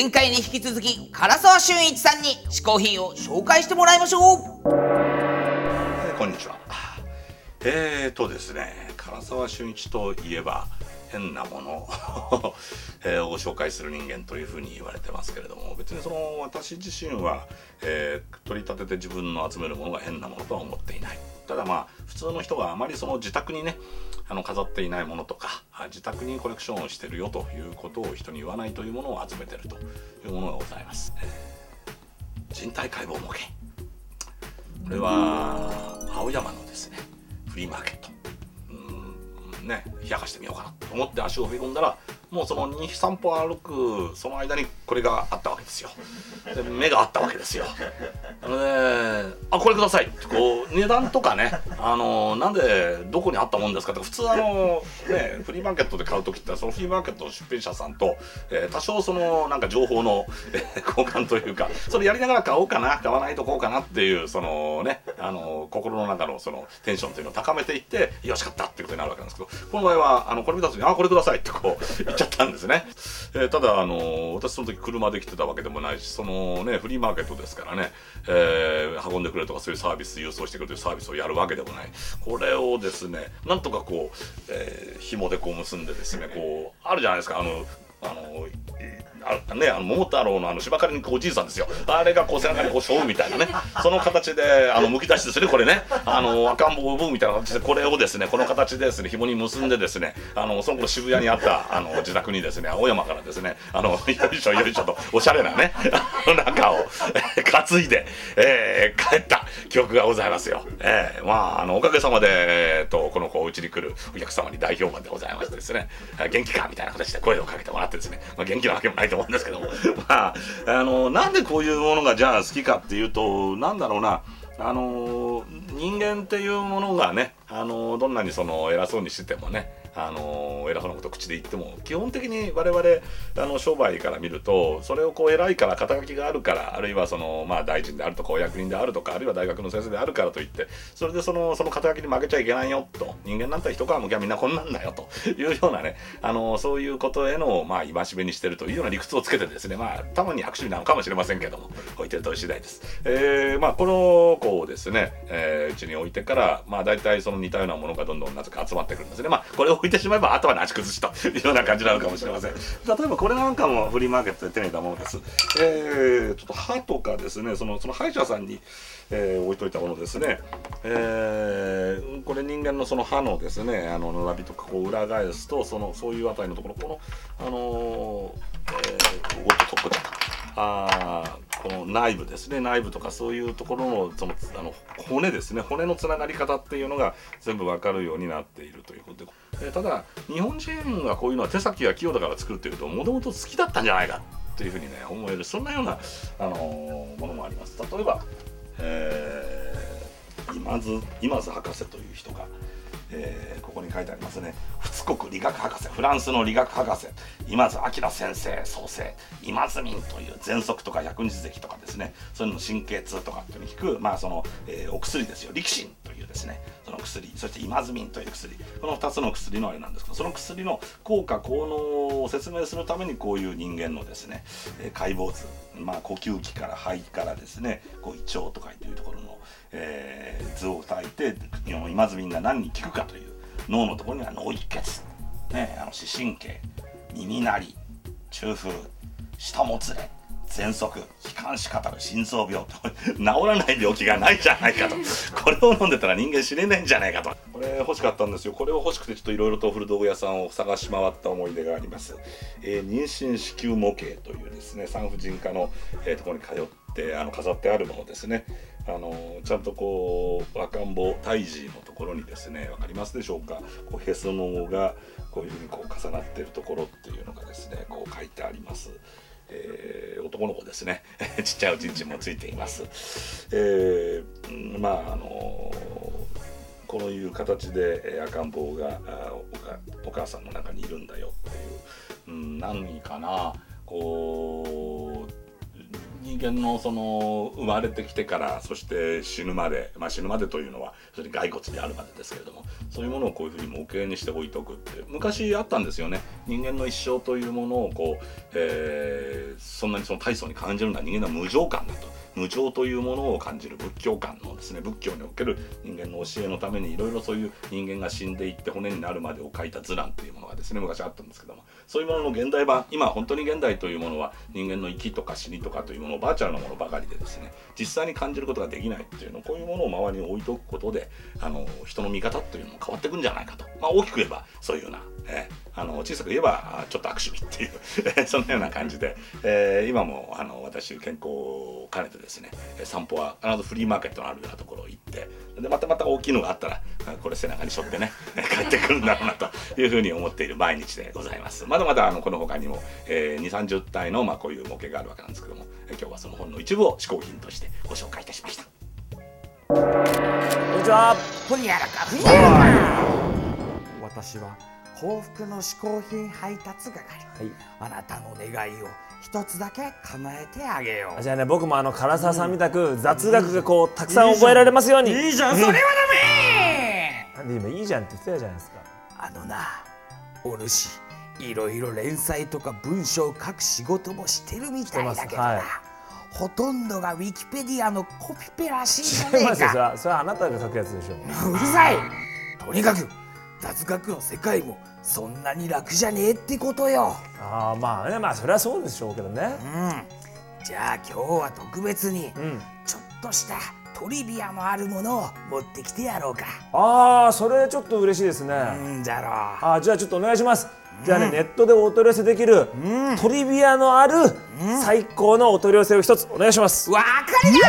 前回に引き続き唐沢俊一さんに嗜好品を紹介してもらいましょう。えこんにちは。えーとですね唐沢俊一といえば変なもの、えーを紹介する人間というふうに言われてますけれども別にその私自身は、えー取り立てて自分の集めるものが変なものとは思っていない。ただまあ普通の人があまりその自宅にねあの飾っていないものとか自宅にコレクションをしてるよということを人に言わないというものを集めてるというものがございます、人体解剖模型。これは青山のですねフリーマーケット。うんね冷やかしてみようかなと思って足を踏み込んだらもうその23歩歩くその間にこれがあったわけですよ。で目があったわけですよ。なので「あこれください」ってこう値段とかねあのなんでどこにあったもんですかって普通あのねフリーマーケットで買う時ってそのフリーマーケットの出品者さんと、えー多少そのなんか情報の、えー交換というかそれやりながら買おうかな買わないとこうかなっていうそのねあの心の中のそのテンションというのを高めていってよしかったっていうことになるわけなんですけどこの場合はあのこれ見た時に「あこれください」ってこう言っちゃったんですね、えーただあの私その時車で来てたわけでもないしそのねフリーマーケットですからね、えー運んでくれとかそういうサービス郵送してくれるというサービスをやるわけでもない。これをですねなんとかこう、えー紐でこう結んでですねこうあるじゃないですか。あのあのあね、あの桃太郎のあの芝刈りに行くおじいさんですよ。あれがこう背中にこう背負うみたいなね。その形であのむき出しですねこれね。あの赤ん坊を産むみたいな形でこれをですねこの形でですね紐に結んでですねあのその頃渋谷にあったあの自宅にですね青山からですねあのよいしょよいしょとおしゃれなね中を担いで、えー帰った記憶がございますよ、えーまああのおかげさまで、えー、とこの子お家に来るお客様に大評判でございましてですね元気かみたいな形で声をかけてもらってですね、まあ、元気なわけもないと思うんですけども。まああのなんでこういうものがじゃあ好きかっていうとなんだろうな。あの人間っていうものがねあのどんなにその偉そうにしててもねあの偉そうなこと口で言っても基本的に我々あの商売から見るとそれをこう偉いから肩書きがあるからあるいはそのまあ大臣であるとかお役人であるとかあるいは大学の先生であるからといってそれでそのその肩書きに負けちゃいけないよと人間なんて一皮むきゃみんなこんなんだよというようなねあのそういうことへのまあ戒めにしてるというような理屈をつけてですねまあたまに悪趣味なのかもしれませんけども置いてると次第です。えーまあこの子をですね、えーうちに置いてからまあ大体その似たようなものがどんどんなぜか集まってくるんですね。まあこれをいてしまえばあとはなし崩しという ような感じなのかもしれません。例えばこれなんかもフリーマーケットで手に入れたものです。えー、ちょっと歯とかですねそのその歯医者さんに、えー置いといたものですね。えーこれ人間のその歯のですねあの並びとかこう裏返すとそのそういうあたりのところこのあのー、えー、おっとこちゃった。あこの内部ですね。内部とかそういうところのそのあの骨ですね。骨のつながり方っていうのが全部わかるようになっているということで、えーただ日本人がこういうのは手先が器用だから作るっていうともともと好きだったんじゃないかっていうふうにね思えるそんなような、あのーものもあります。例えば、えー、今津今津博士という人がえーここに書いてありますね。仏国理学博士フランスの理学博士今津明先生創生今津民という喘息とか百日咳とかですねそういうの神経痛とかっていうのに効くまあその、えーお薬ですよ。力神というですねその薬そして今津民という薬。この2つの薬のあれなんですけどその薬の効果効能を説明するためにこういう人間のですね、えー解剖図まあ呼吸器から肺からですねこう胃腸とかっていうところのえー図を書いて今津みんな何に効くかという脳のところには脳一血、ね、あの視神経耳鳴り中風舌もつれ喘息。気管支語る心臓病と治らない病気がないじゃないかと。これを飲んでたら人間死ねないんじゃないかと。これ欲しかったんですよ。これを欲しくてちょっといろいろと古道具屋さんを探し回った思い出があります、えー妊娠子宮模型というですね産婦人科の、えーところに通ってあの飾ってあるものですね。あのちゃんとこう赤ん坊胎児のところにですね分かりますでしょうか。こうへその緒がこういうふうにこう重なってるところっていうのがですねこう書いてあります。えー男の子ですね ちっちゃいおちんちんもついています。えーまああのこういう形で赤ん坊がお母さんの中にいるんだよっていう、うん、何かなこう人間のその生まれてきてからそして死ぬまで、まあ、死ぬまでというのはそれ骸骨であるまでですけれどもそういうものをこういうふうに模型にして置いとくって昔あったんですよね人間の一生というものをこう、えー、そんなにその大層に感じるのは人間の無常感だと。無常というものを感じる仏教観のですね仏教における人間の教えのためにいろいろそういう人間が死んでいって骨になるまでを書いた図覧というものがですね昔あったんですけどもそういうものの現代版今本当に現代というものは人間の生きとか死にとかというものをバーチャルなものばかりでですね実際に感じることができないっていうのこういうものを周りに置いておくことであの人の見方というのも変わってくんじゃないかと、まあ、大きく言えばそういうような、えー、あの小さく言えばちょっと悪趣味っていう そんなような感じで、えー、今もあの私健康を兼ねてですね散歩は必ずフリーマーケットのあるようなところ行ってでまたまた大きいのがあったらこれ背中に背負ってね帰ってくるんだろうなというふうに思っている毎日でございます。まだまだあのこの他にも、えー、2 3 0体の、まあ、こういう模型があるわけなんですけども今日はその本の一部を嗜好品としてご紹介いたしました。こんにちは。ほにゃらかふにゃらか私は幸福の嗜好品配達係、はい。あなたの願いを一つだけ叶えてあげよう。じゃあね僕もあの唐沢さんみたく雑学がこうたくさん覚えられますように。いいじゃん。それはダメ。なんで今いいじゃんって言ってたじゃないですか。あのなお主いろいろ連載とか文章を書く仕事もしてるみたいだけどな、はい。ほとんどがウィキペディアのコピペらしいじゃねえ違いますよ。それかはそれはあなたが書くやつでしょ。うるさい。とにかく雑学の世界もそんなに楽じゃねえってことよああまあねまあそれはそうでしょうけどね。うんじゃあ今日は特別にうん。ちょっとしたトリビアのあるものを持ってきてやろうかああそれちょっと嬉しいですね。うんじゃろうあーじゃあちょっとお願いします。じゃあね、ネットでお取り寄せできる、トリビアのある、最高のお取り寄せを一つお願いします。わかりだ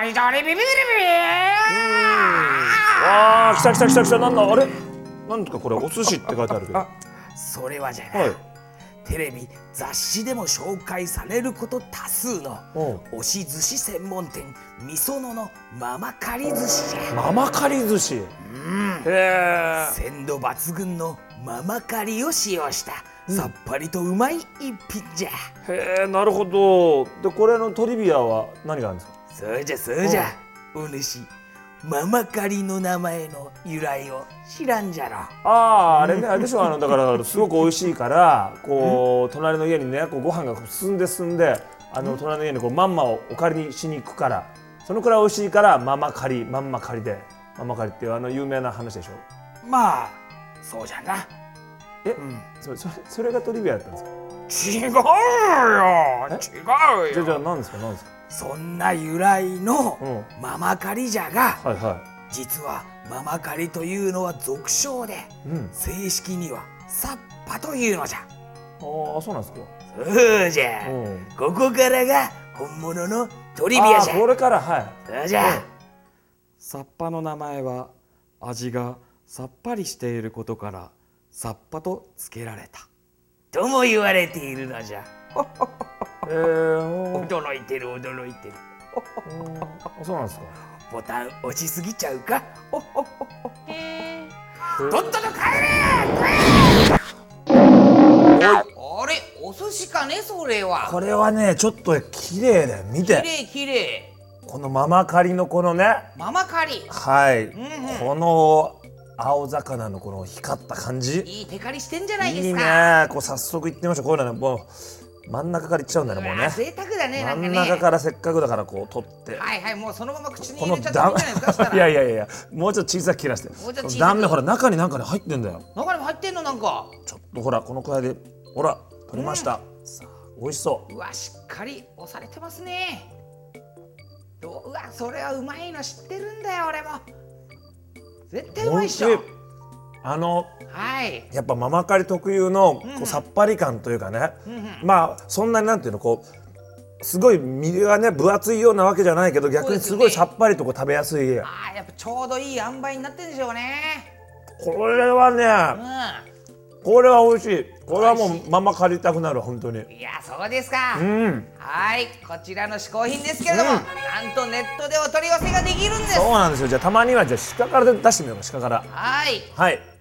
とりとりビビビビビわあ来た来た来た来たなんだあれ？なんですかこれお寿司って書いてあるけど。はそれはじゃな、い。テレビ雑誌でも紹介されること多数の押し寿司専門店みそののママカリ寿司じゃママカリ寿司？へえ。鮮度抜群のママカリを使用したさっぱりとうまい一品じゃ、へえなるほど。でこれのトリビアは何があるんですか？そうじゃそうじゃお主ママカリの名前の由来を知らんじゃろ。あああれねあれでしょ。あのだからすごく美味しいからこう隣の家にねこうご飯が進んで進んであの隣の家にこうマンマをお借りしに行くからそのくらい美味しいからママ借りマンマ借りでママ借りっていうあの有名な話でしょ。まあそうじゃな。え、ん。それそれそれがトリビアだったんですか？違うよ。違うじゃあじゃ何ですか？何ですか？そんな由来のうん。ママカリじゃがはいは実はママカリというのは俗称でいうん。正式にはサッパというのじゃ。ああそうなんですか。そうじゃ。うん。ここからが本物のトリビアじゃ。これからはい。そうじゃ。サッパの名前は味がさっぱりしていることからサッパと付けられた。とも言われているのじゃ えー、驚いてる驚いてる。そうなんですか。ボタン押しすぎちゃうか？とっとと帰れあれお寿司かねそれは。これはねちょっと綺麗だよ。見て。きれいきれいこのママカリのこのね。ママカリはい、んうん。この青魚のこの光った感じ。いいテカリしてんじゃないいいですか。ね。こう早速行ってみましょう。こういうのねもう真ん中から行っちゃうんだねもうね。贅沢だねなんか真ん中ねからせっかくだからこう取って。はいはいもうそのまま口に入このれちゃってもいいんじゃないですかした断ら いやいやいやもうちょっと小さく切らして。もうちょっと小さく。断面ほら中になんかね入ってんだよ。中にも入ってんのなんか。ちょっとほらこのくらいでほら取りました、さあ美味しそう。うわしっかり押されてますね。どううわそれはうまいの知ってるんだよ俺も。絶対うまいっしょ。美味しい。あのはい。やっぱママカリ特有のこうん。うさっぱり感というかね、うんうん。まあそんなになんていうのこうすごい身がね分厚いようなわけじゃないけど逆にすごいさっぱりとこう食べやすい。あーやっぱちょうどいい塩梅になってるんでしょうね。これはうねこれは美味しい。これはもうママ借りたくなる本当に。んいやそうですか、うん。はい。こちらの嗜好品ですけれども、なんとネットでお取り寄せができるんです。そうなんですよ。じゃあたまにはじゃあ鹿から出してみようか鹿から。はい。はい。えー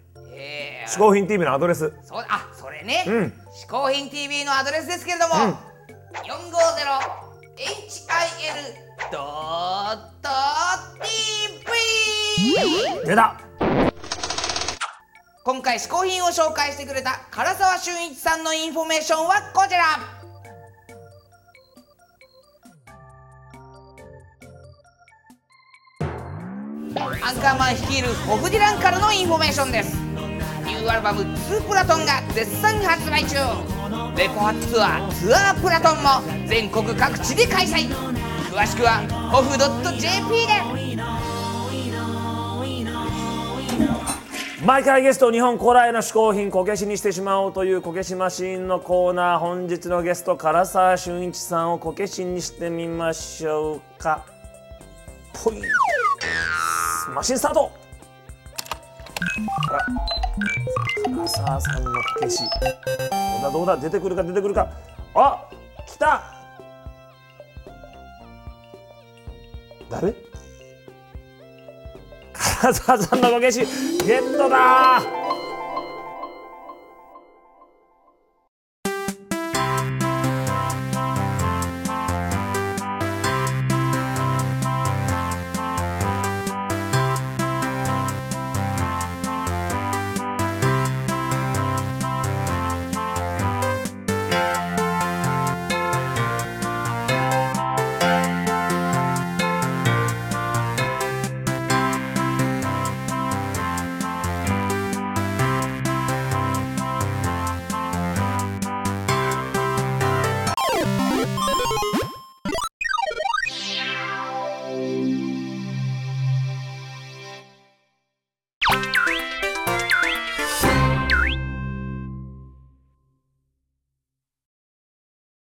嗜好品 TV のアドレス。そうあそれね、うん。嗜好品 TV のアドレスですけれども、ドット TV 出た。今回嗜好品を紹介してくれた唐沢俊一さんのインフォメーションはこちら。アンカーマン率いるホフディランからのインフォメーションですニューアルバム「ツープラトン」が絶賛発売中。レコ発ツアーツアープラトンも全国各地で開催。詳しくはホフ .jp で。毎回ゲスト日本古来の嗜好品こけしにしてしまおうというこけしマシーンのコーナー。本日のゲスト唐沢俊一さんをこけしにしてみましょうか。ぽいマシンスタート。ら。唐沢さんのこけし。どうだどうだ？出てくるか？出てくるか？あ来た。誰唐沢さんのこけしゲットだ。